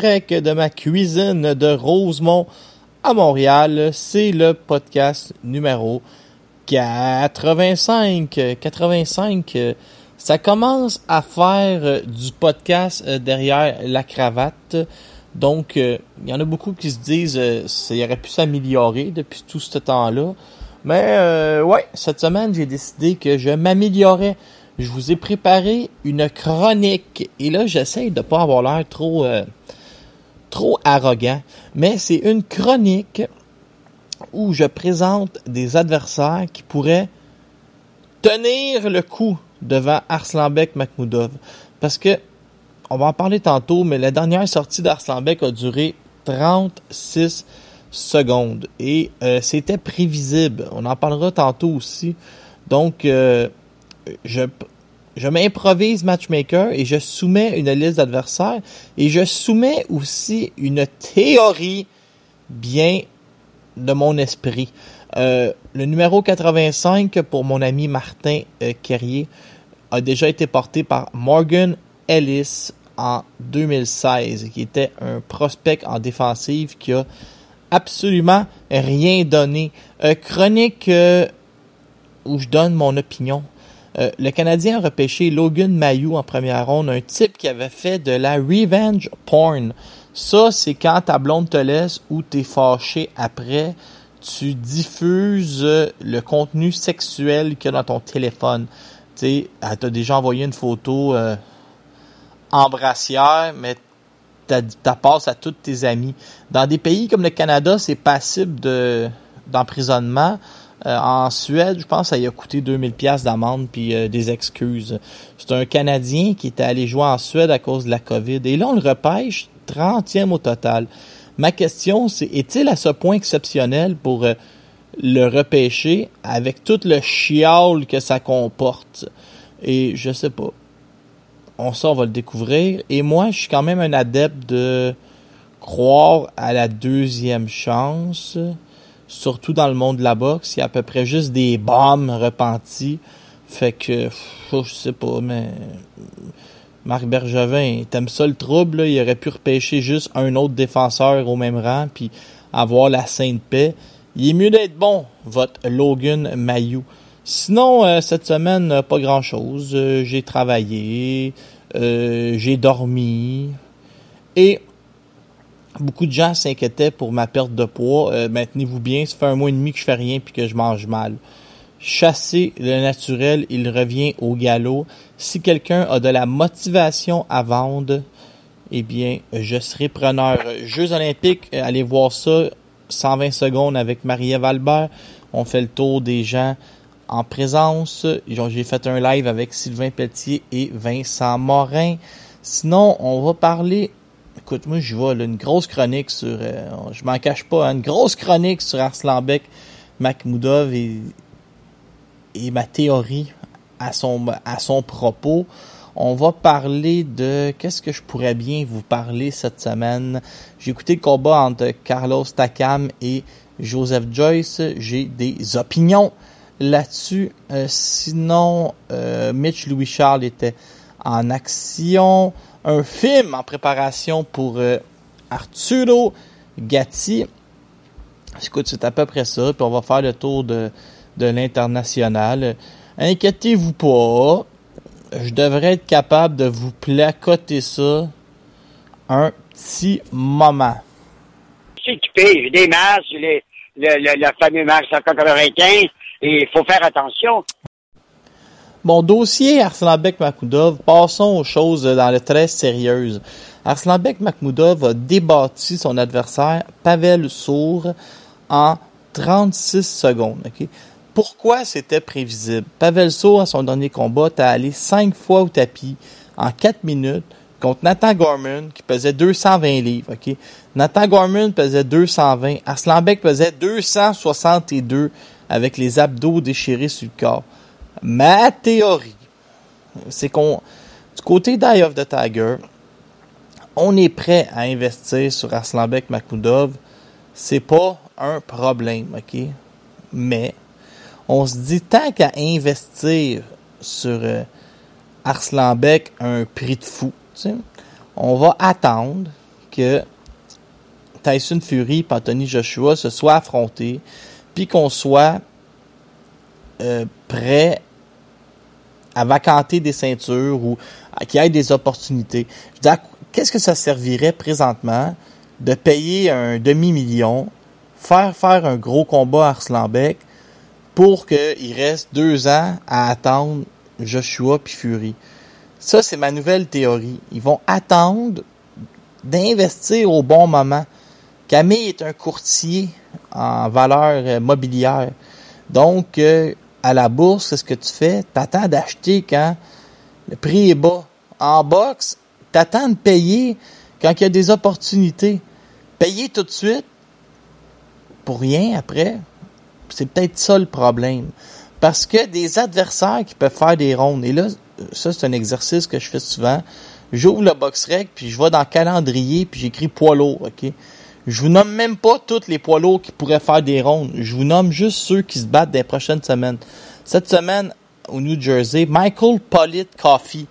De ma cuisine de Rosemont à Montréal, c'est le podcast numéro 85. 85, euh, ça commence à faire euh, du podcast euh, derrière la cravate. Donc, il y en a beaucoup qui se disent euh, ça aurait pu s'améliorer depuis tout ce temps-là. Mais euh, ouais, cette semaine, j'ai décidé que je m'améliorais. Je vous ai préparé une chronique. Et là, j'essaye de pas avoir l'air trop, euh, trop arrogant. Mais c'est une chronique où je présente des adversaires qui pourraient tenir le coup devant Arslanbek Makhmoudov. Parce que, on va en parler tantôt, mais la dernière sortie d'Arslanbek a duré 36 secondes. Et euh, c'était prévisible. On en parlera tantôt aussi. Donc, euh, je, je m'improvise matchmaker et je soumets une liste d'adversaires et je soumets aussi une théorie bien de mon esprit. Euh, le numéro 85 pour mon ami Martin euh, Carrier a déjà été porté par Morgan Ellis en 2016, qui était un prospect en défensive qui a absolument rien donné. Euh, chronique euh, où je donne mon opinion. Euh, le Canadien a repêché Logan Mayou en première ronde, un type qui avait fait de la revenge porn. Ça, c'est quand ta blonde te laisse ou t'es fâché après, tu diffuses euh, le contenu sexuel qu'il y a dans ton téléphone. Tu sais, elle t'a déjà envoyé une photo euh, embrassière, mais t'as passe à tous tes amis. Dans des pays comme le Canada, c'est passible de d'emprisonnement. Euh, en Suède, je pense, ça y a coûté 2000 pièces d'amende puis euh, des excuses. C'est un Canadien qui était allé jouer en Suède à cause de la COVID. Et là, on le repêche 30e au total. Ma question, c'est est-il à ce point exceptionnel pour euh, le repêcher avec tout le chial que ça comporte? Et je sais pas. On ça, on va le découvrir. Et moi, je suis quand même un adepte de croire à la deuxième chance surtout dans le monde de la boxe, il y a à peu près juste des bombes repenties. Fait que, je sais pas, mais Marc Bergevin, t'aimes ça le trouble, là? il aurait pu repêcher juste un autre défenseur au même rang, puis avoir la sainte paix. Il est mieux d'être bon, votre Logan Mayou. Sinon, euh, cette semaine, euh, pas grand-chose. Euh, j'ai travaillé, j'ai dormi, et Beaucoup de gens s'inquiétaient pour ma perte de poids. Euh, Maintenez-vous bien, ça fait un mois et demi que je fais rien puis que je mange mal. Chasser le naturel, il revient au galop. Si quelqu'un a de la motivation à vendre, eh bien, je serai preneur. Jeux olympiques, euh, allez voir ça. 120 secondes avec Marie-Ève. On fait le tour des gens en présence. J'ai fait un live avec Sylvain Pelletier et Vincent Morin. Sinon, on va parler Écoute, moi, je vois une grosse chronique sur. euh, je m'en cache pas, hein, une grosse chronique sur Arslanbek, Makhmoudov et, et ma théorie à son, à son propos. On va parler de. Qu'est-ce que je pourrais bien vous parler cette semaine? J'ai écouté le combat entre Carlos Takam et Joseph Joyce. J'ai des opinions là-dessus. Euh, sinon, euh, Mitch Louis-Charles était en action un film en préparation pour euh, Arturo Gatti. Écoute, c'est à peu près ça. Puis on va faire le tour de, de l'international. Inquiétez-vous pas. Je devrais être capable de vous placoter ça un petit moment. OK, équipé. J'ai des masques, j'ai les- le, le, le fameux masque 195, et il faut faire attention. Bon, dossier Arslanbek Makhmoudov, passons aux choses dans le très sérieuses. Arslanbek Makhmoudov a débattu son adversaire Pavel Sour en 36 secondes. ok? Pourquoi c'était prévisible? Pavel Sour, à son dernier combat, est allé 5 fois au tapis en 4 minutes contre Nathan Gorman, qui pesait 220 livres. ok? Nathan Gorman pesait 220. Arslanbek pesait 262 avec les abdos déchirés sur le corps. Ma théorie, c'est qu'on, du côté d'Eye of the Tiger, on est prêt à investir sur Arslanbek Makhmoudov. C'est pas un problème, ok? Mais, on se dit, tant qu'à investir sur euh, Arslanbek un prix de fou, on va attendre que Tyson Fury et Anthony Joshua se soient affrontés, puis qu'on soit euh, prêt à vacanter des ceintures ou à qu'il y ait des opportunités. Je dis, qu'est-ce que ça servirait présentement de payer un demi-million, faire faire un gros combat à Arslanbek pour qu'il reste deux ans à attendre Joshua puis Fury? Ça, c'est ma nouvelle théorie. Ils vont attendre d'investir au bon moment. Camille est un courtier en valeur euh, mobilière. Donc, euh, à la bourse, qu'est-ce que tu fais? T'attends d'acheter quand le prix est bas. En boxe, t'attends de payer quand il y a des opportunités. Payer tout de suite pour rien après, c'est peut-être ça le problème. Parce que des adversaires qui peuvent faire des rondes, et là, ça c'est un exercice que je fais souvent, j'ouvre le box rec, puis je vais dans le calendrier, puis j'écris poids lourd, ok? Je vous nomme même pas tous les poids lourds qui pourraient faire des rondes. Je vous nomme juste ceux qui se battent les prochaines semaines. Cette semaine, au New Jersey, Michael Pollitt Coffee,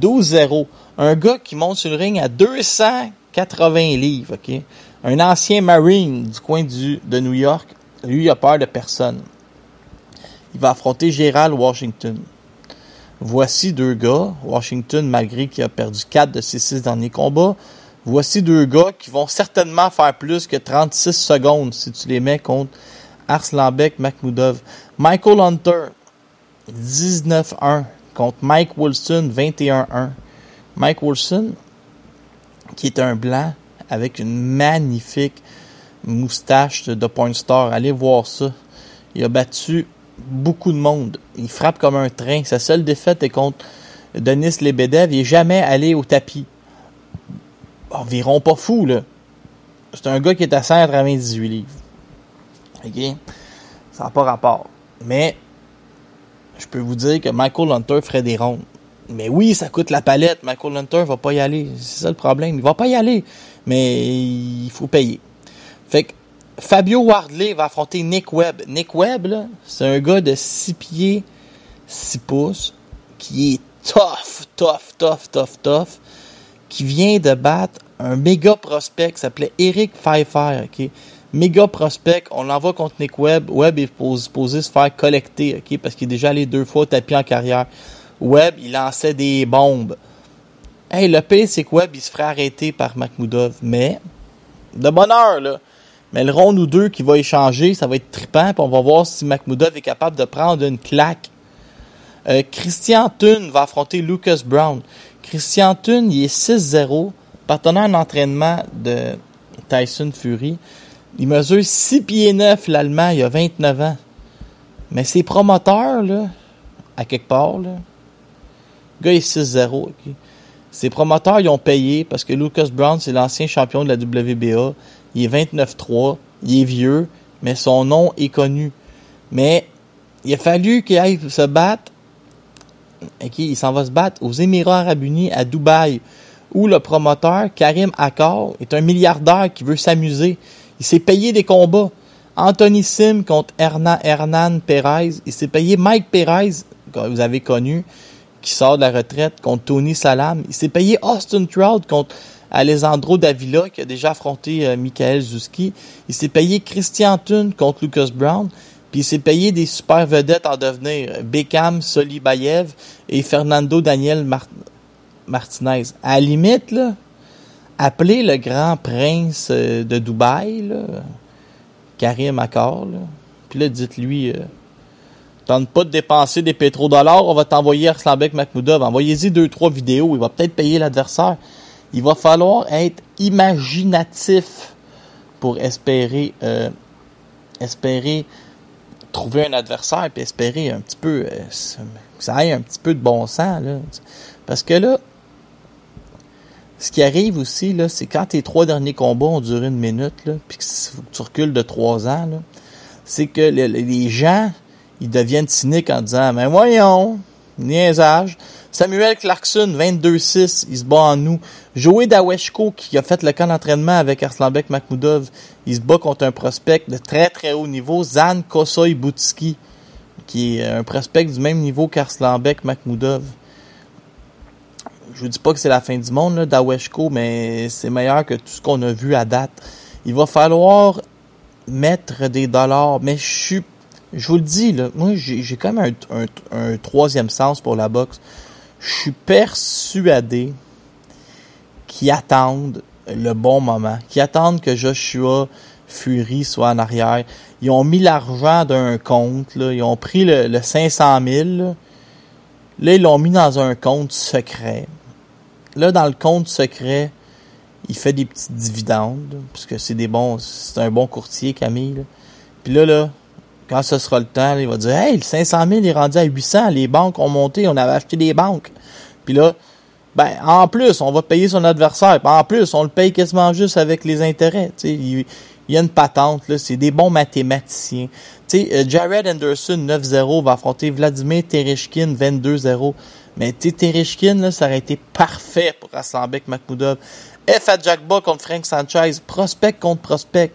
12-0. Un gars qui monte sur le ring à 280 livres? Un ancien Marine du coin du, de New York. Lui, il a peur de personne. Il va affronter Gérald Washington. Voici deux gars. Washington, malgré qu'il a perdu quatre de ses six derniers combats, voici deux gars qui vont certainement faire plus que 36 secondes si tu les mets contre Arslanbek Makhmoudov. Michael Hunter, 19-1 contre Mike Wilson, 21-1. Mike Wilson, qui est un blanc avec une magnifique moustache de Point Star. Allez voir ça. Il a battu beaucoup de monde. Il frappe comme un train. Sa seule défaite est contre Denis Lebedev. Il est jamais allé au tapis. Environ pas fou, là. C'est un gars qui est à 198 livres. OK? Ça n'a pas rapport. Mais, je peux vous dire que Michael Hunter ferait des rondes. Mais oui, ça coûte la palette. Michael Hunter va pas y aller. C'est ça le problème. Il va pas y aller. Mais il faut payer. Fait que Fabio Wardley va affronter Nick Webb. Nick Webb, là, c'est un gars de 6 pieds, 6 pouces, qui est tough, tough, tough, tough, tough, qui vient de battre un méga prospect s'appelait Eric Pfeiffer, ok? Méga prospect, on l'envoie contre Nick Webb. Webb est pos- supposé se faire collecter, ok? Parce qu'il est déjà allé deux fois au tapis en carrière. Webb, il lançait des bombes. Hey, le pire, c'est que Webb, il se ferait arrêter par Makhmoudov. Mais, de bonne heure, là. Mais le round ou deux qui va échanger, ça va être trippant, puis on va voir si Makhmoudov est capable de prendre une claque. Euh, Christian Thun va affronter Lucas Brown. Christian Thun, il est 6-0, partenaire d'entraînement de Tyson Fury. Il mesure 6 pieds 9, l'Allemand, il a 29 ans. Mais ses promoteurs, là, à quelque part, là, le gars est 6-0, ok. Ses promoteurs, ils ont payé parce que Lucas Brown, c'est l'ancien champion de la WBA. Il est 29-3, il est vieux, mais son nom est connu. Mais il a fallu qu'il aille se battre. Il s'en va se battre aux Émirats Arabes Unis, à Dubaï, où le promoteur, Karim Akkar, est un milliardaire qui veut s'amuser. Il s'est payé des combats. Anthony Sim contre Hernan, Hernan Perez. Il s'est payé Mike Perez, que vous avez connu, qui sort de la retraite, contre Tony Salam. Il s'est payé Austin Trout contre Alessandro Davila, qui a déjà affronté euh, Michael Zuski. Il s'est payé Christian Thun contre Lucas Brown. Puis il s'est payé des super vedettes en devenir. euh, Beckham, Solibayev et Fernando Daniel Mar- Martinez. À la limite, là, appelez le grand prince euh, de Dubaï, là, Karim là. Puis là, dites-lui, euh, tente pas de dépenser des pétrodollars, on va t'envoyer Arslanbek Makhmoudov. Envoyez-y deux, trois vidéos, il va peut-être payer l'adversaire. Il va falloir être imaginatif pour espérer, euh, espérer trouver un adversaire puis espérer un petit peu euh, que ça aille un petit peu de bon sens là. Parce que là, ce qui arrive aussi là, c'est quand tes trois derniers combats ont duré une minute là, puis que tu recules de trois ans c'est que les, les gens ils deviennent cyniques en disant mais voyons, niaisage. Samuel Clarkson, 22-6, il se bat en nous. Joey Daweshko, qui a fait le camp d'entraînement avec Arslanbek Makhmoudov, il se bat contre un prospect de très très haut niveau, Zan Kosoy Boutski, qui est un prospect du même niveau qu'Arslanbek Makhmoudov. Je vous dis pas que c'est la fin du monde, là, Daweshko, mais c'est meilleur que tout ce qu'on a vu à date. Il va falloir mettre des dollars, mais je suis je vous le dis, là, moi, j'ai quand même un, un, un, troisième sens pour la boxe. Je suis persuadé qu'ils attendent le bon moment, qu'ils attendent que Joshua Fury soit en arrière. Ils ont mis l'argent d'un compte, là, ils ont pris le, le 500 000, là, là ils l'ont mis dans un compte secret. Là, dans le compte secret, il fait des petites dividendes, parce que c'est des bons, c'est un bon courtier, Camille. Puis là, là, quand ce sera le temps, il va dire Hey, le 500 000 est rendu à 800, les banques ont monté, on avait acheté des banques. Puis là, ben, en plus, on va payer son adversaire. En plus, on le paye quasiment juste avec les intérêts. Il, il y a une patente, là, c'est des bons mathématiciens. Euh, Jared Anderson, 9-0, va affronter Vladimir Tereshkin, 22-0. Mais tu Tereshkin, là, ça aurait été parfait pour Aslanbek Makhmoudov. F à Jackba contre Frank Sanchez. Prospect contre prospect.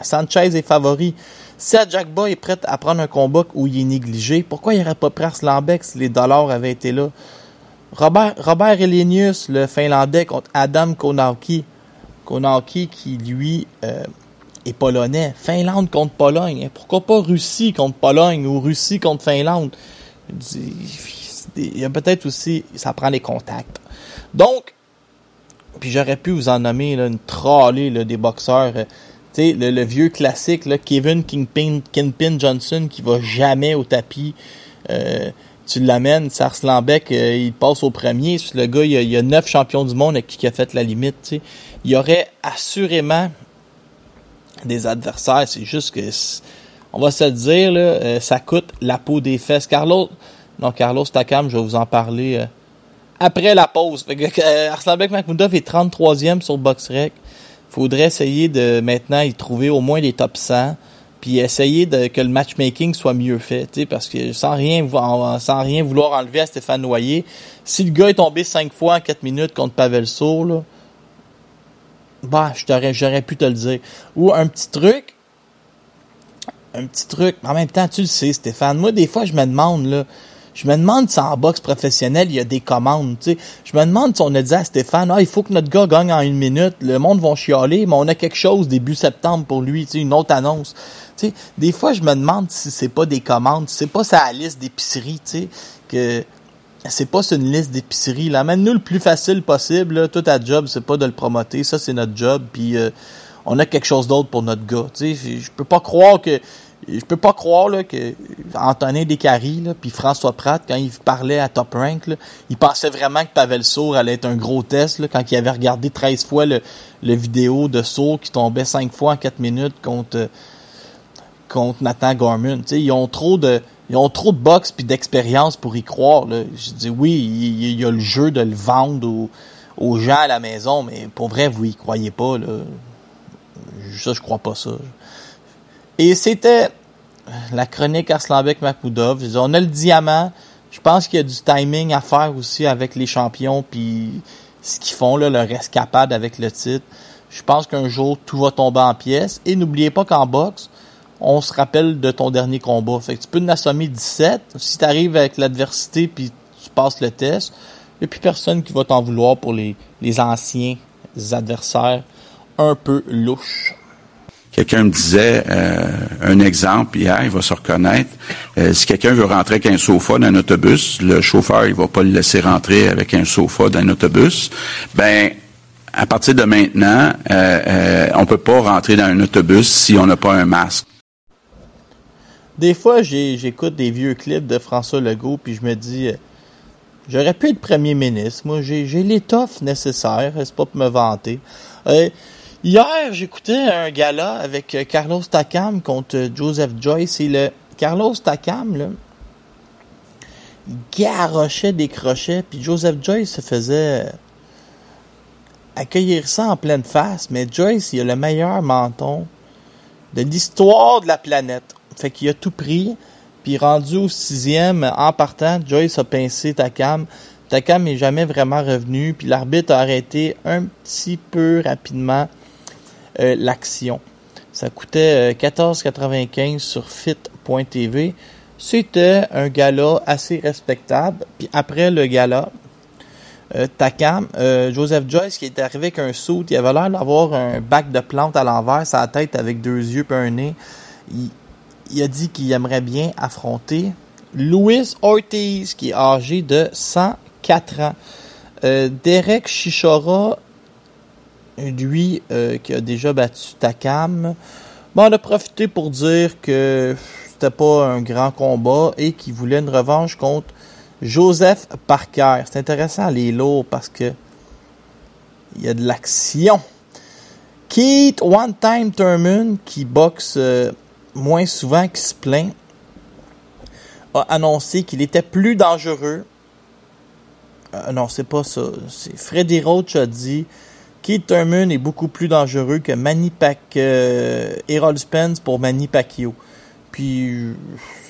Sanchez est favori. Si Jackba est prêt à prendre un combat où il est négligé, pourquoi il n'aurait pas pris Arslanbek si les dollars avaient été là? Robert, Robert Elenius, le Finlandais, contre Adam Konauki. Konauki qui, lui, euh, est polonais. Finlande contre Pologne. Pourquoi pas Russie contre Pologne ou Russie contre Finlande? Il y a peut-être aussi, ça prend les contacts. Donc, puis j'aurais pu vous en nommer une trollée des boxeurs. Euh, le, vieux classique, Kevin Kingpin, Johnson qui va jamais au tapis. Euh, tu l'amènes, Sarslanbeck, euh, il passe au premier. Le gars, il y, a, neuf champions du monde avec qui a fait la limite. Il y aurait assurément des adversaires. C'est juste que, on va se dire, euh, ça coûte la peau des fesses. Carlos, non, Carlos Takam, je vais vous en parler euh, après la pause. Fait que, euh, Arslanbek est 33e sur BoxRec faudrait essayer de maintenant y trouver au moins les top 100 puis essayer de, que le matchmaking soit mieux fait, parce que sans rien sans rien vouloir enlever à Stéphane Noyer, si le gars est tombé cinq fois en 4 minutes contre Pavel Sour, là, bah, j'aurais pu te le dire. Ou un petit truc, un petit truc, en même temps, tu le sais, Stéphane, moi, des fois, je me demande, là, je me demande si en boxe professionnelle, il y a des commandes, sais. Je me demande si on a dit à Stéphane, ah, il faut que notre gars gagne en une minute, le monde va chialer, mais on a quelque chose début septembre pour lui, une autre annonce. Sais, des fois, je me demande si c'est pas des commandes, si c'est pas sa liste d'épicerie, que c'est pas une liste d'épicerie. Là, amène-nous le plus facile possible. Là. Tout à job, c'est pas de le promoter. Ça, c'est notre job. Puis euh, on a quelque chose d'autre pour notre gars. Tu sais, je peux pas croire que je peux pas croire là, que Antonin Descaries puis François Pratt, quand il parlait à Top Rank, là, il pensait vraiment que Pavel Sour allait être un gros test là, quand il avait regardé 13 fois le, le vidéo de Sour qui tombait 5 fois en 4 minutes contre contre Nathan Gorman. sais ils ont trop de ils ont trop de boxe puis d'expérience pour y croire. Là. Je dis oui, il, il, y a le jeu de le vendre aux, aux gens à la maison, mais pour vrai, vous y croyez pas. Là. Ça, je crois pas ça. Et c'était la chronique Arslanbek Makoudov. On a le diamant. Je pense qu'il y a du timing à faire aussi avec les champions puis ce qu'ils font, là, leur escapade avec le titre. Je pense qu'un jour, tout va tomber en pièces. Et n'oubliez pas qu'en boxe, on se rappelle de ton dernier combat. Fait que tu peux en assommer 17. Si tu arrives avec l'adversité puis tu passes le test, il n'y a plus personne qui va t'en vouloir pour les, les anciens adversaires un peu louches. Quelqu'un me disait euh, un exemple hier, il va se reconnaître. Euh, si quelqu'un veut rentrer avec un sofa dans un autobus, le chauffeur il va pas le laisser rentrer avec un sofa dans un autobus. Ben à partir de maintenant, euh, euh, on peut pas rentrer dans un autobus si on n'a pas un masque. Des fois, j'écoute des vieux clips de François Legault, puis je me dis, j'aurais pu être premier ministre. Moi, j'ai l'étoffe nécessaire, c'est pas pour me vanter. Hier, j'écoutais un gala avec euh, Carlos Takam contre euh, Joseph Joyce, et le Carlos Takam, là, garochait des crochets, puis Joseph Joyce se faisait euh, accueillir ça en pleine face, mais Joyce, il a le meilleur menton de l'histoire de la planète. Fait qu'il a tout pris, puis rendu au sixième, en partant, Joyce a pincé Takam. Takam n'est jamais vraiment revenu, puis l'arbitre a arrêté un petit peu rapidement euh, l'action. Ça coûtait euh, 14,95 sur fit.tv. C'était un gala assez respectable. Puis après le gala, euh, Takam, euh, Joseph Joyce qui est arrivé avec un saut, il avait l'air d'avoir un bac de plantes à l'envers, sa tête avec deux yeux et un nez. Il, a dit qu'il aimerait bien affronter Louis Ortiz, qui est âgé de 104 ans. Euh, Derek Chichora, lui, euh, qui a déjà battu Takam, bon, on a profité pour dire que c'était pas un grand combat et qu'il voulait une revanche contre Joseph Parker. C'est intéressant les lourds parce que il y a de l'action. Keith One Time Thurman, qui boxe euh, moins souvent qu'il se plaint, a annoncé qu'il était plus dangereux. Euh, non, c'est pas ça. C'est Freddy Roach a dit Keith Thurman est beaucoup plus dangereux que Manny Pac euh, Errol Spence pour Manny Pacquiao. Puis euh,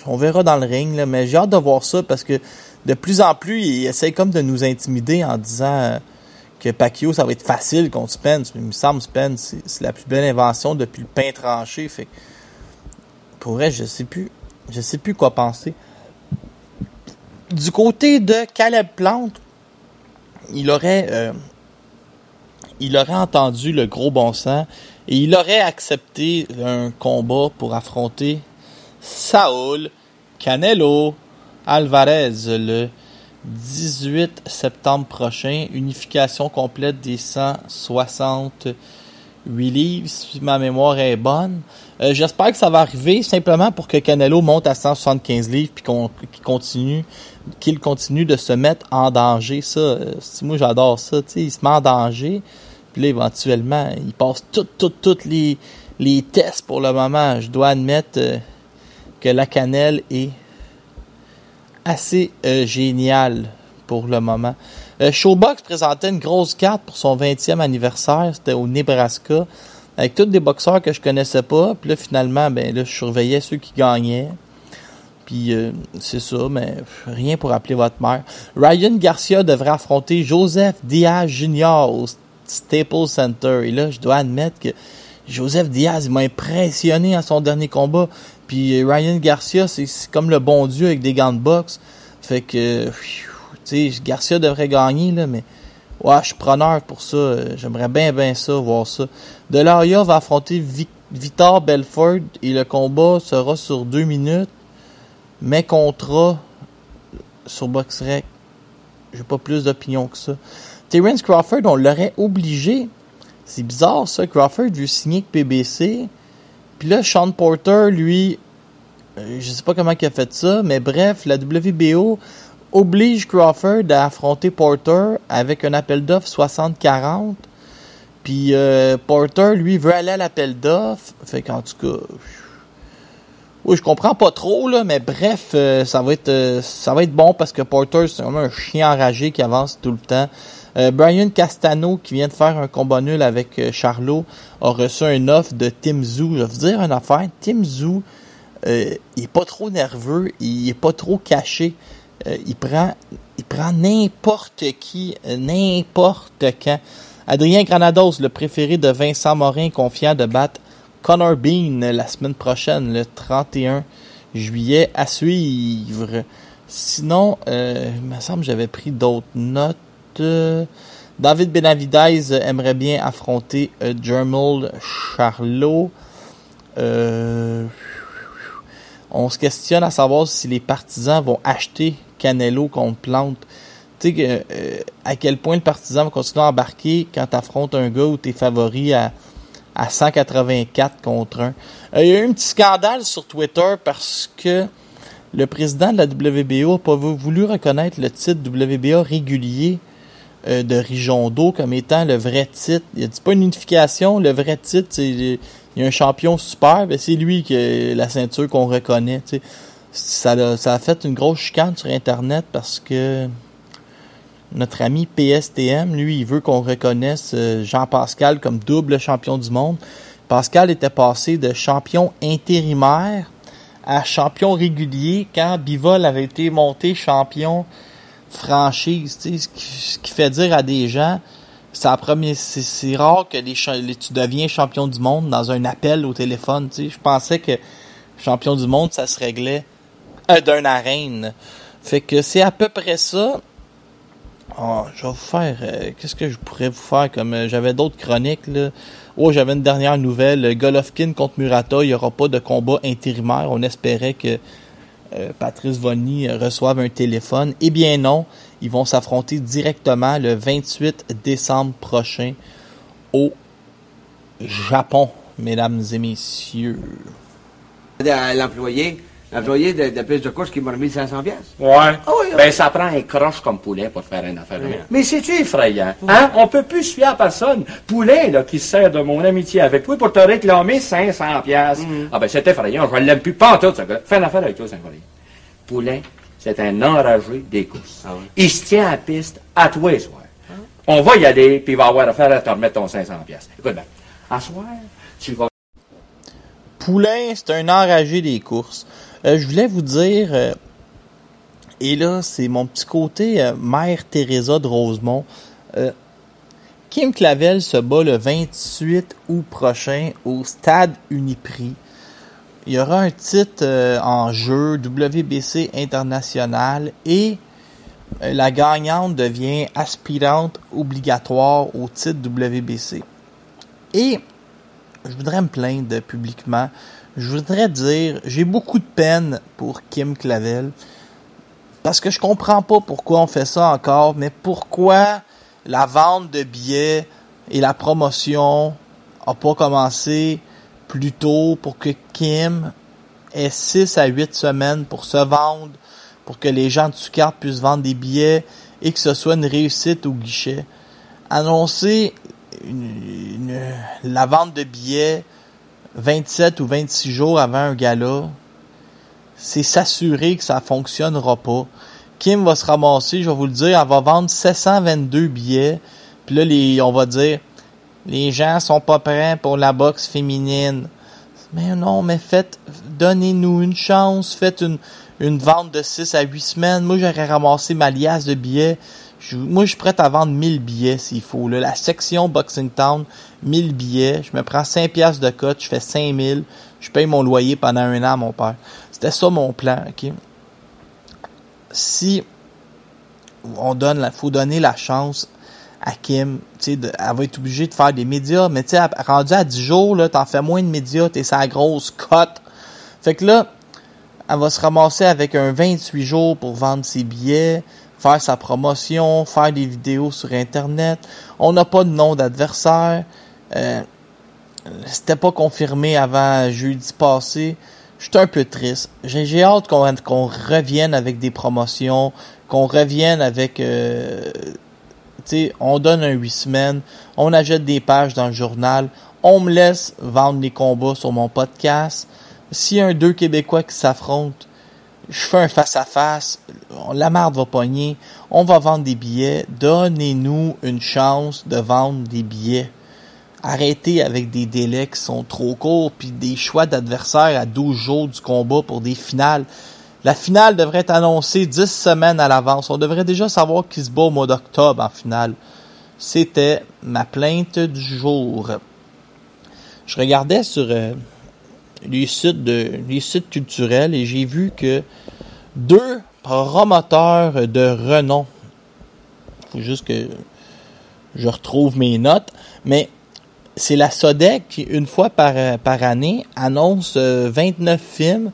on verra dans le ring, là, mais j'ai hâte de voir ça parce que de plus en plus, il essaie comme de nous intimider en disant euh, que Pacquiao, ça va être facile contre Spence. Mais il me semble Spence, c'est- la plus belle invention depuis le pain tranché. Fait pour vrai, je sais plus. Je sais plus quoi penser. Du côté de Caleb Plante, il aurait euh, il aurait entendu le gros bon sens et il aurait accepté un combat pour affronter Saul Canelo Alvarez le 18 septembre prochain. Unification complète des 168 livres, si ma mémoire est bonne. Euh, J'espère que ça va arriver simplement pour que Canelo monte à 175 livres puis continue qu'il continue de se mettre en danger. Ça, euh, moi j'adore ça. Il se met en danger. Éventuellement, il passe toutes, toutes, toutes les, les tests pour le moment. Je dois admettre euh, que la cannelle est assez euh, géniale pour le moment. Euh, Showbox présentait une grosse carte pour son 20e anniversaire. C'était au Nebraska. Avec tous des boxeurs que je connaissais pas. Puis là, finalement, ben là, je surveillais ceux qui gagnaient. Puis c'est ça, mais rien pour appeler votre mère. Ryan Garcia devrait affronter Joseph Diaz Jr. au Staples Center. Et là, je dois admettre que Joseph Diaz m'a impressionné à son dernier combat. Puis euh, Ryan Garcia, c'est comme le bon Dieu avec des gants de boxe. Fait que, tu sais, Garcia devrait gagner, là, mais ouais, je suis preneur pour ça. Euh, J'aimerais bien, bien ça, voir ça. Delaria va affronter Vic- Victor Belfort et le combat sera sur deux minutes. Mais contrat sur BoxRec, j'ai pas plus d'opinion que ça. Terence Crawford, on l'aurait obligé. C'est bizarre ça. Crawford veut signer avec PBC. Puis là, Sean Porter, lui, euh, je sais pas comment il a fait ça, mais bref, la WBO oblige Crawford à affronter Porter avec un appel d'offres 60-40. Puis euh, Porter, lui, veut aller à l'appel d'offres. Fait qu'en tout cas, oui, je comprends pas trop là, mais bref, euh, ça va être ça va être bon parce que Porter c'est vraiment un chien enragé qui avance tout le temps. Euh, Brian Castano qui vient de faire un combat nul avec euh, Charlot a reçu un offre de Tim Zoo. Je vais vous dire une affaire, Tim Zoo, euh, il est pas trop nerveux, il est pas trop caché. Il prend il prend n'importe qui, n'importe quand. Adrien Granados, le préféré de Vincent Morin, confiant de battre Connor Bean la semaine prochaine, le 31 juillet, à suivre. Sinon, il me semble que j'avais pris d'autres notes. Euh, David Benavidez aimerait bien affronter euh, Jermel Charlot. Euh, on se questionne à savoir si les partisans vont acheter Canelo contre Plante. euh, à quel point le partisan va continuer à embarquer quand tu affrontes un gars où tu es favori à, à 184 contre 1. Euh, il y a eu un petit scandale sur Twitter parce que le président de la WBO n'a pas voulu reconnaître le titre WBA régulier euh, de Rijondo comme étant le vrai titre. Il a dit pas une unification, le vrai titre, c'est il y a un champion super, ben c'est lui qui a la ceinture qu'on reconnaît. Ça a, ça a fait une grosse chicane sur Internet parce que notre ami PSTM, lui, il veut qu'on reconnaisse euh, Jean-Pascal comme double champion du monde. Pascal était passé de champion intérimaire à champion régulier quand Bivol avait été monté champion franchise, tu sais, ce qui, fait dire à des gens, c'est la première, c'est, rare que tu deviens champion du monde dans un appel au téléphone, tu sais. Je pensais que champion du monde, ça se réglait euh, d'un arène. Fait que c'est à peu près ça. Oh, je vais vous faire. euh, Qu'est-ce que je pourrais vous faire comme. euh, J'avais d'autres chroniques, là. Oh, j'avais une dernière nouvelle. Golovkin contre Murata, il n'y aura pas de combat intérimaire. On espérait que euh, Patrice Vonny euh, reçoive un téléphone. Eh bien non, ils vont s'affronter directement le 28 décembre prochain au Japon, mesdames et messieurs. L'employé de, de piste de course qui m'a remis 500 pièces. Ouais. Ah oui, ben, ça prend un croche comme poulet pour faire une affaire. Mais c'est-tu effrayant? Hein? On peut plus se fier à personne. Poulet, là, qui se sert de mon amitié avec toi pour te réclamer 500 pièces. Ah ben, c'est effrayant. Je l'aime plus pas en tout, ce gars. Fais une affaire avec toi, c'est incroyable. Poulet, c'est un enragé des courses. Ah oui. Il se tient à la piste à tous les soirs. On va y aller, puis il va avoir affaire à te remettre ton 500 pièces. Écoute bien, à soir, tu vas Poulain, c'est un enragé des courses. Euh, je voulais vous dire, euh, et là, c'est mon petit côté euh, Mère Teresa de Rosemont. Kim Clavel se bat le 28 août prochain au Stade Uniprix. Il y aura un titre en jeu WBC international et la gagnante devient aspirante obligatoire au titre WBC. Et je voudrais me plaindre publiquement. Je voudrais dire, j'ai beaucoup de peine pour Kim Clavel. Parce que je comprends pas pourquoi on fait ça encore, mais pourquoi la vente de billets et la promotion a pas commencé plus tôt pour que Kim ait 6 à 8 semaines pour se vendre, pour que les gens de Sucard puissent vendre des billets et que ce soit une réussite au guichet. Annoncer la vente de billets 27 ou 26 jours avant un gala, c'est s'assurer que ça fonctionnera pas. Kim va se ramasser, je vais vous le dire, elle va vendre 722 billets. Puis là, les, on va dire, les gens sont pas prêts pour la boxe féminine. Mais non, mais faites, donnez-nous une chance, faites une, une vente de 6 à 8 semaines. Moi, j'aurais ramassé ma liasse de billets. Je- moi, je suis prêt à vendre 1000 billets s'il faut. là. La section Boxing Town, 1000 billets. Je me prends 5 piastres de cote, je fais 5000. Je paye mon loyer pendant un an, mon père. C'était ça mon plan, ok? Si on donne la, faut donner la chance à Kim, tu sais, elle va être obligée de faire des médias, mais tu sais, à- rendu à 10 jours, là, t'en fais moins de médias, t'es sa grosse cote. Fait que là, elle va se ramasser avec un 28 jours pour vendre ses billets, faire sa promotion, faire des vidéos sur Internet. On n'a pas de nom d'adversaire. Euh, C'était pas confirmé avant jeudi passé. Je suis un peu triste. J'ai hâte qu'on revienne avec des promotions, qu'on revienne avec... euh, tu on donne un 8 semaines, on achète des pages dans le journal, on me laisse vendre les combats sur mon podcast. A un deux Québécois qui s'affrontent, je fais un face-à-face, la marde va pogner, on va vendre des billets, donnez-nous une chance de vendre des billets. Arrêtez avec des délais qui sont trop courts, puis des choix d'adversaires à 12 jours du combat pour des finales. La finale devrait être annoncée 10 semaines à l'avance. On devrait déjà savoir qui se bat au mois d'octobre en finale. C'était ma plainte du jour. Je regardais sur euh, les sites de les sites culturels et j'ai vu que deux promoteurs de renom. Faut juste que je retrouve mes notes, mais c'est la Sodec qui une fois par, par année annonce euh, 29 films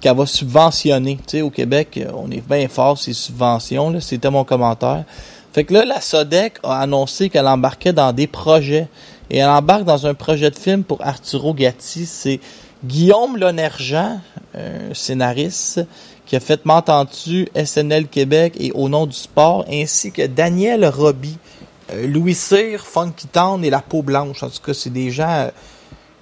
qu'elle va subventionner. Tu sais, au Québec, euh, on est bien fort ces subventions. là. C'était mon commentaire. Fait que là, la Sodec a annoncé qu'elle embarquait dans des projets. Et elle embarque dans un projet de film pour Arturo Gatti. C'est Guillaume Lonergent, un scénariste, qui a fait M'entends-tu, SNL Québec et Au nom du sport, ainsi que Daniel Roby, euh, Louis Cyr, Funky Town et La Peau Blanche. En tout cas, c'est des gens euh,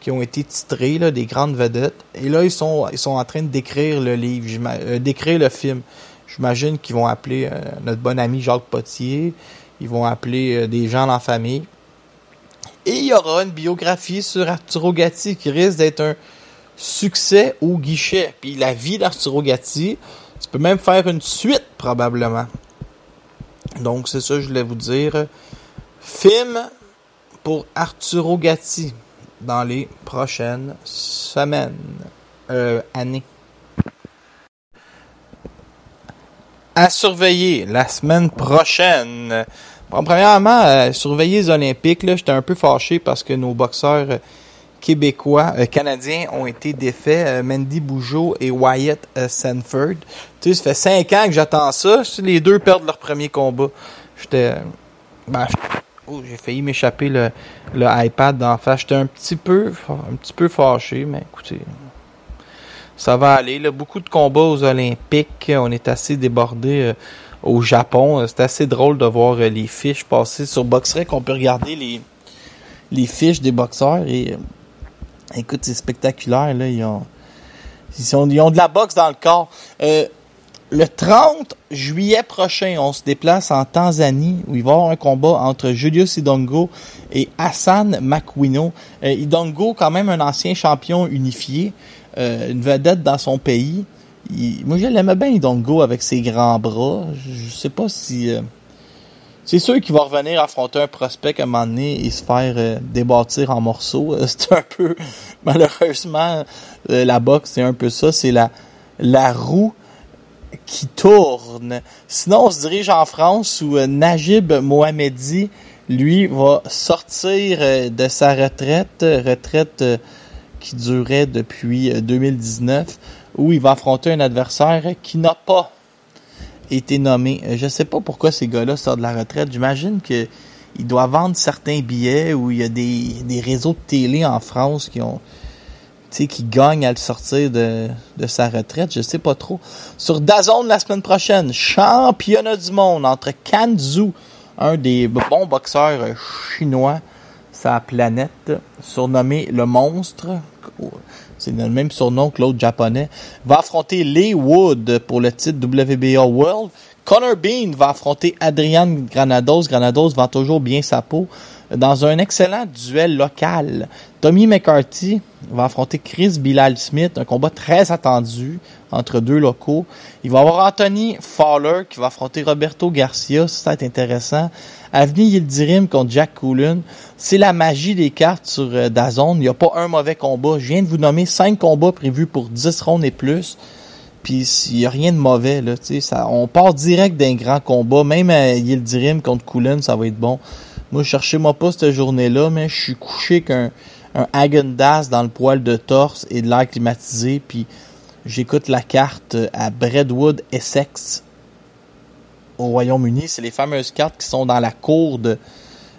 qui ont été titrés, là, des grandes vedettes. Et là, ils sont, ils sont en train de décrire le livre, euh, d'écrire le film. J'imagine qu'ils vont appeler notre bon ami Jacques Potier. Ils vont appeler des gens dans la famille. Et il y aura une biographie sur Arturo Gatti qui risque d'être un succès au guichet. Puis la vie d'Arturo Gatti, tu peux même faire une suite probablement. Donc c'est ça que je voulais vous dire. Film pour Arturo Gatti dans les prochaines semaines, euh, années. À surveiller la semaine prochaine. Bon, premièrement, euh, surveiller les Olympiques. J'étais un peu fâché parce que nos boxeurs québécois, euh, canadiens ont été défaits. Euh, Mandy Bougeot et Wyatt euh, Sanford. Tu sais, ça fait cinq ans que j'attends ça. Les deux perdent leur premier combat, j'étais... ben, j'étais- oh, j'ai failli m'échapper le, le iPad d'en face. J'étais un petit peu un petit peu fâché, mais écoutez, ça va aller. Beaucoup de combats aux Olympiques. On est assez débordé euh, au Japon. C'est assez drôle de voir les fiches passer sur BoxRec. On peut regarder les, les fiches des boxeurs et écoute, c'est spectaculaire. Là. Ils, ont, ils, sont- ils ont de la boxe dans le corps. Euh, le 30 juillet prochain, on se déplace en Tanzanie où il va y avoir un combat entre Julius Idongo et Hassan Makwino. Euh, Idongo, quand même un ancien champion unifié, euh, une vedette dans son pays. Moi, je l'aimais bien Idongo avec ses grands bras. Je, je sais pas si... euh, c'est sûr qu'il va revenir affronter un prospect à un moment donné et se faire euh, débattir en morceaux. Euh, C'est un peu, malheureusement, euh, la boxe, c'est un peu ça. C'est la, la roue qui tourne. Sinon, on se dirige en France où euh, Najib Mohamedi, lui, va sortir de sa retraite, retraite qui durait depuis euh, 2019, où il va affronter un adversaire qui n'a pas été nommé. Euh, Je sais pas pourquoi ces gars-là sortent de la retraite. J'imagine que il doit vendre certains billets ou il y a des, réseaux de télé en France qui ont qui gagnent à le sortir de, de sa retraite, je sais pas trop. Sur Dazone la semaine prochaine, championnat du monde entre Kanzu, un des bons boxeurs euh, chinois, sa planète, surnommé le monstre, c'est le même surnom que l'autre japonais, va affronter Lee Wood pour le titre WBA World. Connor Bean va affronter Adrian Granados. Granados vend toujours bien sa peau dans un excellent duel local. Tommy McCarthy va affronter Chris Bilal Smith, un combat très attendu entre deux locaux. Il va avoir Anthony Fowler qui va affronter Roberto Garcia, ça va être intéressant. Avni Yildirim contre Jack Coolin. C'est la magie des cartes sur euh. Il n'y a pas un mauvais combat. Je viens de vous nommer cinq combats prévus pour 10 rondes et plus. Puis il n'y a rien de mauvais. Là, ça, on part direct d'un grand combat. Même à Yildirim contre Coolin, ça va être bon. Moi, cherchez-moi pas cette journée-là, mais je suis couché qu'un un Häagen-Dazs dans le poil de torse et de l'air climatisé, puis j'écoute la carte à Bredwood, Essex, au Royaume-Uni. C'est les fameuses cartes qui sont dans la cour de,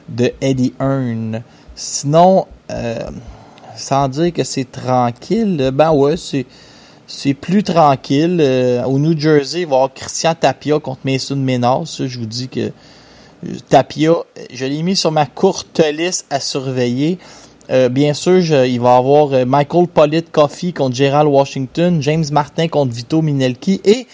de Eddie Hearn. Sinon, euh, sans dire que c'est tranquille, ben ouais, c'est c'est plus tranquille. Euh, au New Jersey, il va y avoir Christian Tapia contre Mason Ménard. Ça, je vous dis que euh, Tapia, je l'ai mis sur ma courte liste à surveiller. Euh, bien sûr, je- il va y avoir euh, Michael Pollitt Coffey contre Gerald Washington, James Martin contre Vito Minelki et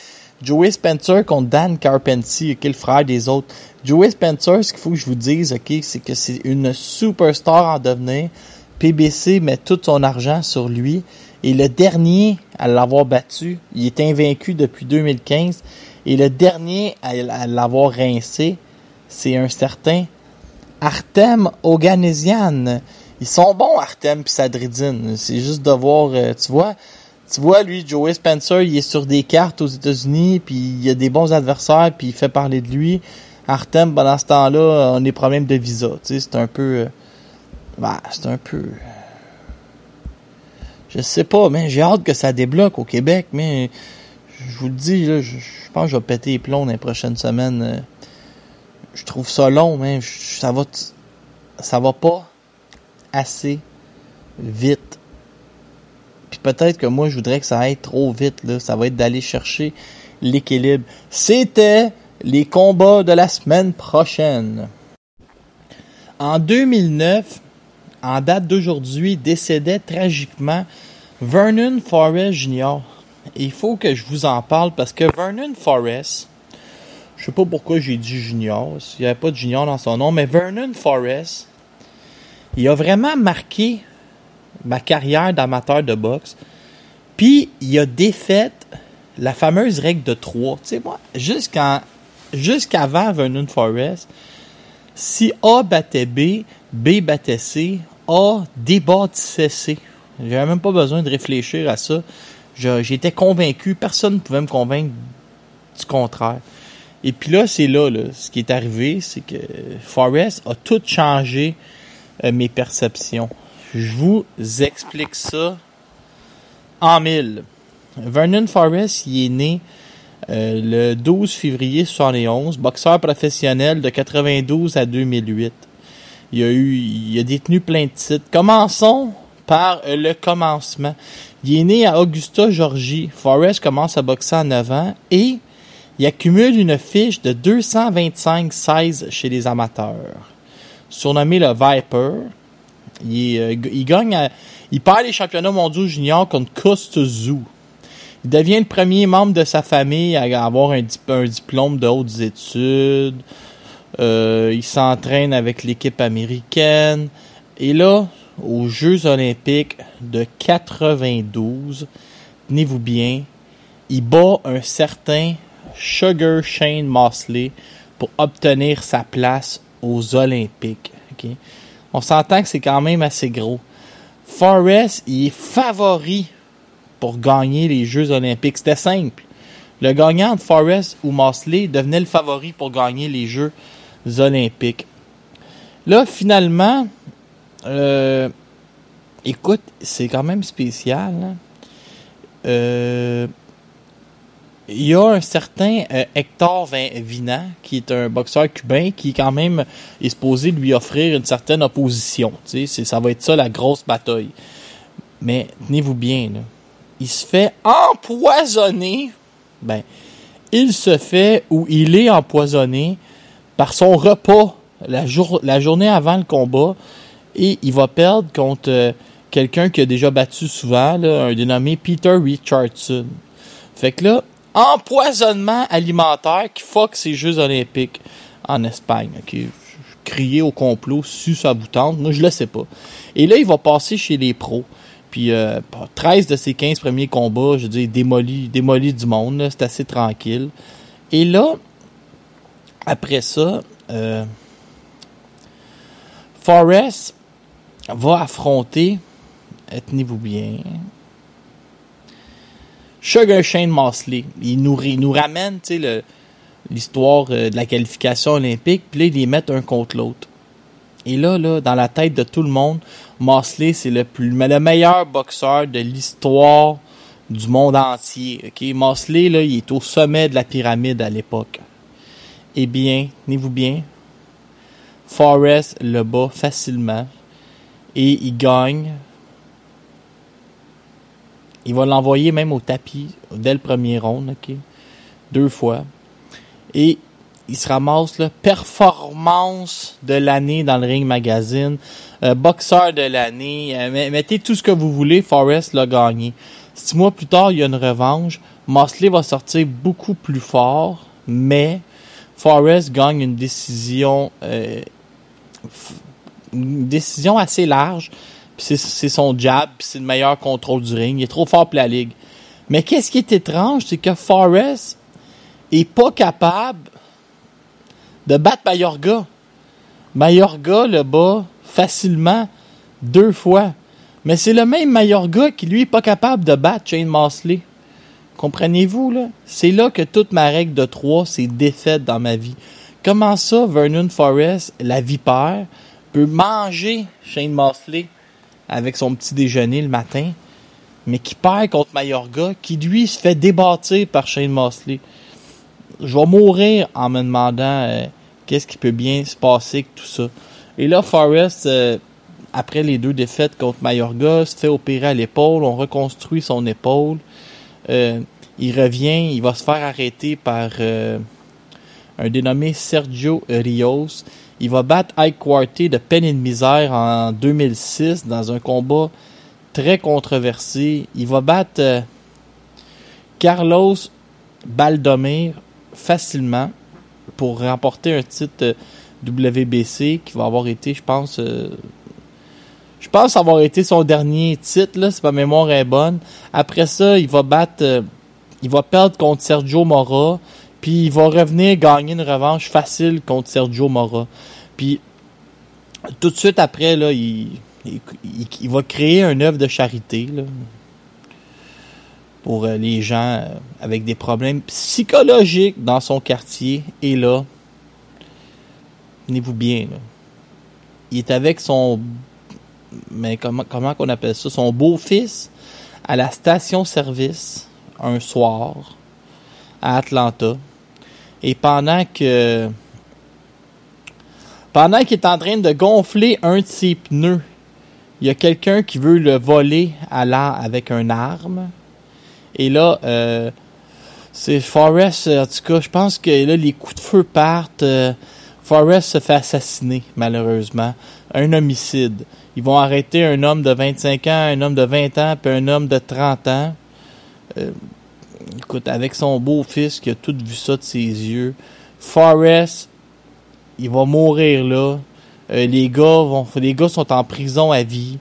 Joey Spencer contre Dan Carpentier, est le frère des autres. Joey Spencer, ce qu'il faut que je vous dise, ok, c'est que c'est une superstar en devenir. PBC met tout son argent sur lui. Et le dernier à l'avoir battu, il est invaincu depuis 2015. Et le dernier à l'avoir rincé, c'est un certain Artem Oganesian. Ils sont bons, Artem et Sadridine. C'est juste de voir, euh, tu vois, tu vois, lui, Joey Spencer, il est sur des cartes aux États-Unis, puis il y a des bons adversaires, puis il fait parler de lui. Artem, pendant ce temps-là, on a des problèmes de visa. Tu sais, c'est un peu... euh, bah, c'est un peu... je sais pas, mais j'ai hâte que ça débloque au Québec, mais je vous le dis, là, je, pense que je vais péter les plombs dans les prochaines semaines. euh. Je trouve ça long, mais ça va, ça va pas assez vite. Puis peut-être que moi, je voudrais que ça aille trop vite, là. Ça va être d'aller chercher l'équilibre. C'était les combats de la semaine prochaine. En 2009, en date d'aujourd'hui, décédait tragiquement Vernon Forrest Jr. Il faut que je vous en parle parce que Vernon Forrest, je sais pas pourquoi j'ai dit Junior, s'il n'y avait pas de Junior dans son nom, mais Vernon Forrest, il a vraiment marqué ma carrière d'amateur de boxe. Puis il a défait la fameuse règle de 3. Tu sais, moi, jusqu'avant Vernon Forrest, si A battait B, B battait C, A débattissait C. J'avais même pas besoin de réfléchir à ça. J'étais convaincu, personne ne pouvait me convaincre du contraire. Et puis là, c'est là, là, ce qui est arrivé, c'est que Forrest a tout changé euh, mes perceptions. Je vous explique ça en mille. Vernon Forrest, il est né euh, le 12 février 71, boxeur professionnel de 92 à 2008. Il a eu, il a détenu plein de titres. Commençons par euh, le commencement. Il est né à Augusta, Georgie. Forrest commence à boxer à 9 ans et il accumule une fiche de 225-16 chez les amateurs. Surnommé le Viper, il, euh, gagne, à- il perd les championnats mondiaux juniors contre Kostuzu. Il devient le premier membre de sa famille à avoir un diplôme de hautes études. Euh, il s'entraîne avec l'équipe américaine. Et là, aux Jeux olympiques de 92, tenez-vous bien, il bat un certain Sugar Shane Mosley pour obtenir sa place aux Olympiques. On s'entend que c'est quand même assez gros. Forrest, il est favori pour gagner les Jeux olympiques. C'était simple. Le gagnant de Forrest ou Mosley devenait le favori pour gagner les Jeux olympiques. Là, finalement, euh, écoute, c'est quand même spécial. hein? Euh, il y a un certain euh, Hector Vin- Vinan, qui est un boxeur cubain, qui quand même est supposé lui offrir une certaine opposition. Ça va être ça la grosse bataille. Mais tenez-vous bien, là. il se fait empoisonner. Ben, il se fait ou il est empoisonné par son repas la, jour- la journée avant le combat et il va perdre contre euh, quelqu'un qui a déjà battu souvent, là, un dénommé Peter Richardson. Fait que là, empoisonnement alimentaire qui fuck ces Jeux olympiques en Espagne. ok? Crier au complot, si ça vous tente, moi je le sais pas. Et là, il va passer chez les pros. Puis euh, 13 de ses 15 premiers combats, je veux dire, démoli, du monde. C'est assez tranquille. Et là, après ça, euh, Forrest va affronter, tenez-vous bien, Sugar Shane Mosley. Il nous, il nous ramène, l'histoire euh, de la qualification olympique, puis là, ils les mettent un contre l'autre. Et là, là, dans la tête de tout le monde, Mosley, c'est le meilleur boxeur de l'histoire du monde entier. Ok, Mosley, il est au sommet de la pyramide à l'époque. Eh bien, tenez-vous bien, Forrest le bat facilement et il gagne. Il va l'envoyer même au tapis dès le premier round, ok, deux fois. Et il se ramasse là, performance de l'année dans le Ring Magazine, euh, boxeur de l'année, euh, met- mettez tout ce que vous voulez, Forrest l'a gagné. Six mois plus tard, il y a une revanche. Mosley va sortir beaucoup plus fort, mais Forrest gagne une décision, euh, une décision assez large. C'est- son jab, c'est le meilleur contrôle du ring. Il est trop fort pour la ligue. Mais qu'est-ce qui est étrange, c'est que Forrest est pas capable de battre Mayorga. Mayorga le bat facilement deux fois. Mais c'est le même Mayorga qui, lui, est pas capable de battre Shane Mosley. Comprenez-vous, là? C'est là que toute ma règle de trois s'est défaite dans ma vie. Comment ça, Vernon Forrest, la vipère, peut manger Shane Mosley avec son petit déjeuner le matin? mais qui perd contre Mayorga, qui lui se fait débattre par Shane Mosley. Je vais mourir en me demandant euh, qu'est-ce qui peut bien se passer avec tout ça. Et là, Forrest, euh, après les deux défaites contre Mayorga, se fait opérer à l'épaule, on reconstruit son épaule. Euh, il revient, il va se faire arrêter par un dénommé Sergio Rios. Il va battre Ike Quarty de peine et de misère en 2006 dans un combat très controversé. Il va battre euh, Carlos Baldomir facilement pour remporter un titre euh, WBC qui va avoir été, je pense, euh, je pense avoir été son dernier titre, si ma mémoire est bonne. Après ça, il va battre, il va perdre contre Sergio Mora, puis il va revenir gagner une revanche facile contre Sergio Mora. Puis tout de suite après, là, il, va créer un œuvre de charité, pour euh, les gens euh, avec des problèmes psychologiques dans son quartier. Et là, tenez-vous bien, il est avec son, mais comment, comment qu'on appelle ça, son beau-fils à la station-service un soir à Atlanta. Et pendant que pendant qu'il est en train de gonfler un de ses pneus, il y a quelqu'un qui veut le voler à avec un arme. Et là, euh, c'est Forrest, en tout cas, je pense que là, les coups de feu partent. euh, Forrest se fait assassiner, malheureusement. Un homicide. Ils vont arrêter un homme de 25 ans, un homme de 20 ans, puis un homme de 30 ans. Euh, écoute, avec son beau-fils qui a tout vu ça de ses yeux. Forrest, il va mourir là. Euh, les gars vont, les gars sont en prison à vie.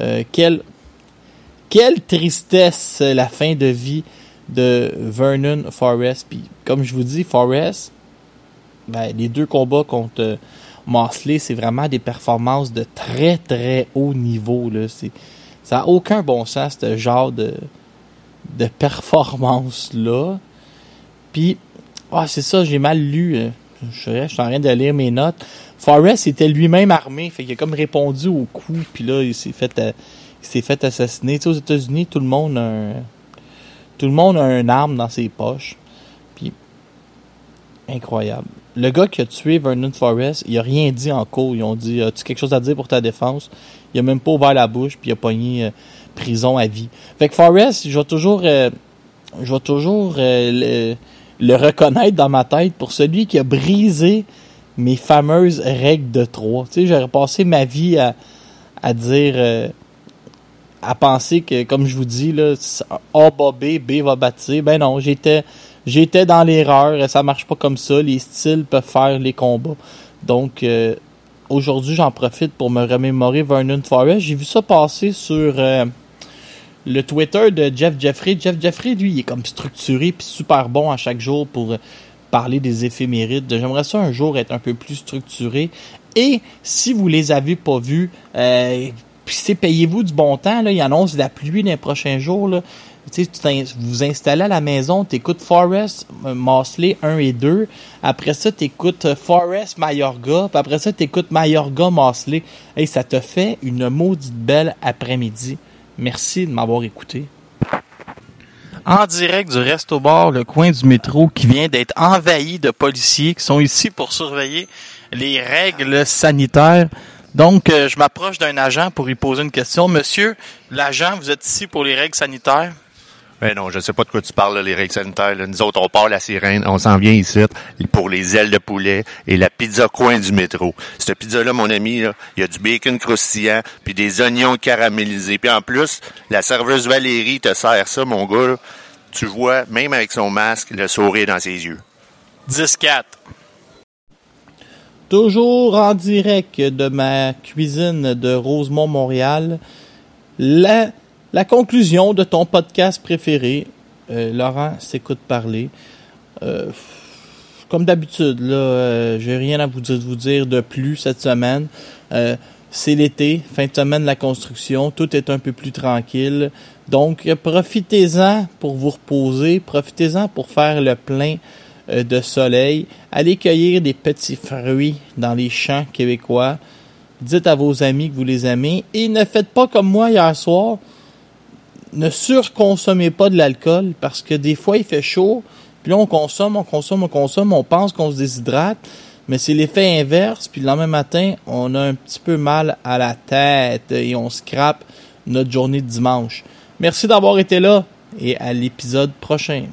Euh, quelle, quelle tristesse euh, la fin de vie de Vernon Forrest. Puis comme je vous dis, Forrest, ben, les deux combats contre euh, c'est vraiment des performances de très très haut niveau. Là. Ça n'a aucun bon sens, ce genre de, de performance-là. Puis, ah, c'est ça, j'ai mal lu. euh, Je suis je suis en train de lire mes notes. Forrest était lui-même armé, fait qu'il a comme répondu au coup, puis là, il s'est fait, euh, il s'est fait assassiner. Tu sais, aux États-Unis, tout le monde a un, tout le monde a un arme dans ses poches. Puis, incroyable. Le gars qui a tué Vernon Forrest, il a rien dit en cours. Ils ont dit, as-tu quelque chose à dire pour ta défense? Il a même pas ouvert la bouche, puis il a pogné euh, prison à vie. Fait que Forrest, je vais toujours, euh, je vais toujours euh, le, reconnaître dans ma tête pour celui qui a brisé mes fameuses règles de trois. Tu sais, j'aurais passé ma vie à, à dire, euh, à penser que, comme je vous dis, là, A bat B, B va C. Ben non, j'étais, j'étais dans l'erreur. Ça marche pas comme ça. Les styles peuvent faire les combats. Donc, aujourd'hui, j'en profite pour me remémorer Vernon Forrest. J'ai vu ça passer sur le Twitter de Jeff Jeffrey. Jeff Jeffrey, lui, il est comme structuré puis super bon à chaque jour pour euh, parler des éphémérides. J'aimerais ça un jour être un peu plus structuré. Et si vous les avez pas vus, euh, c'est payez-vous du bon temps. Là, il annonce la pluie les prochains jours. Là. Tu sais, tu vous vous installez à la maison, tu écoutes Forest euh, Mosley 1 et 2. Après ça, tu écoutes Forest Mayorga. Puis après ça, tu écoutes Mayorga Mosley. Et ça te fait une maudite belle après-midi. Merci de m'avoir écouté. En direct du Resto Bar, le coin du métro qui vient d'être envahi de policiers qui sont ici pour surveiller les règles sanitaires. Donc, euh, je m'approche d'un agent pour lui poser une question. Monsieur, l'agent, vous êtes ici pour les règles sanitaires? Ben non, je sais pas de quoi tu parles, là, les règles sanitaires. là. Nous autres, on part la sirène, on s'en vient ici pour les ailes de poulet et la pizza coin du métro. Cette pizza-là, mon ami, là, il y a du bacon croustillant, puis des oignons caramélisés. Puis en plus, la serveuse Valérie te sert ça, mon gars. là. Tu vois, même avec son masque, le sourire dans ses yeux. 10-4. Toujours en direct de ma cuisine de Rosemont, Montréal, la, la conclusion de ton podcast préféré. Euh, Laurent s'écoute parler. Euh, comme d'habitude, là, euh, j'ai rien à vous dire, vous dire de plus cette semaine. Euh, c'est l'été, fin de semaine de la construction, tout est un peu plus tranquille. Donc, profitez-en pour vous reposer, profitez-en pour faire le plein euh, de soleil. Allez cueillir des petits fruits dans les champs québécois. Dites à vos amis que vous les aimez et ne faites pas comme moi hier soir. Ne surconsommez pas de l'alcool parce que des fois il fait chaud, puis là on consomme, on consomme, on consomme, on pense qu'on se déshydrate, mais c'est l'effet inverse, puis le lendemain matin, on a un petit peu mal à la tête et on scrape notre journée de dimanche. Merci d'avoir été là et à l'épisode prochain.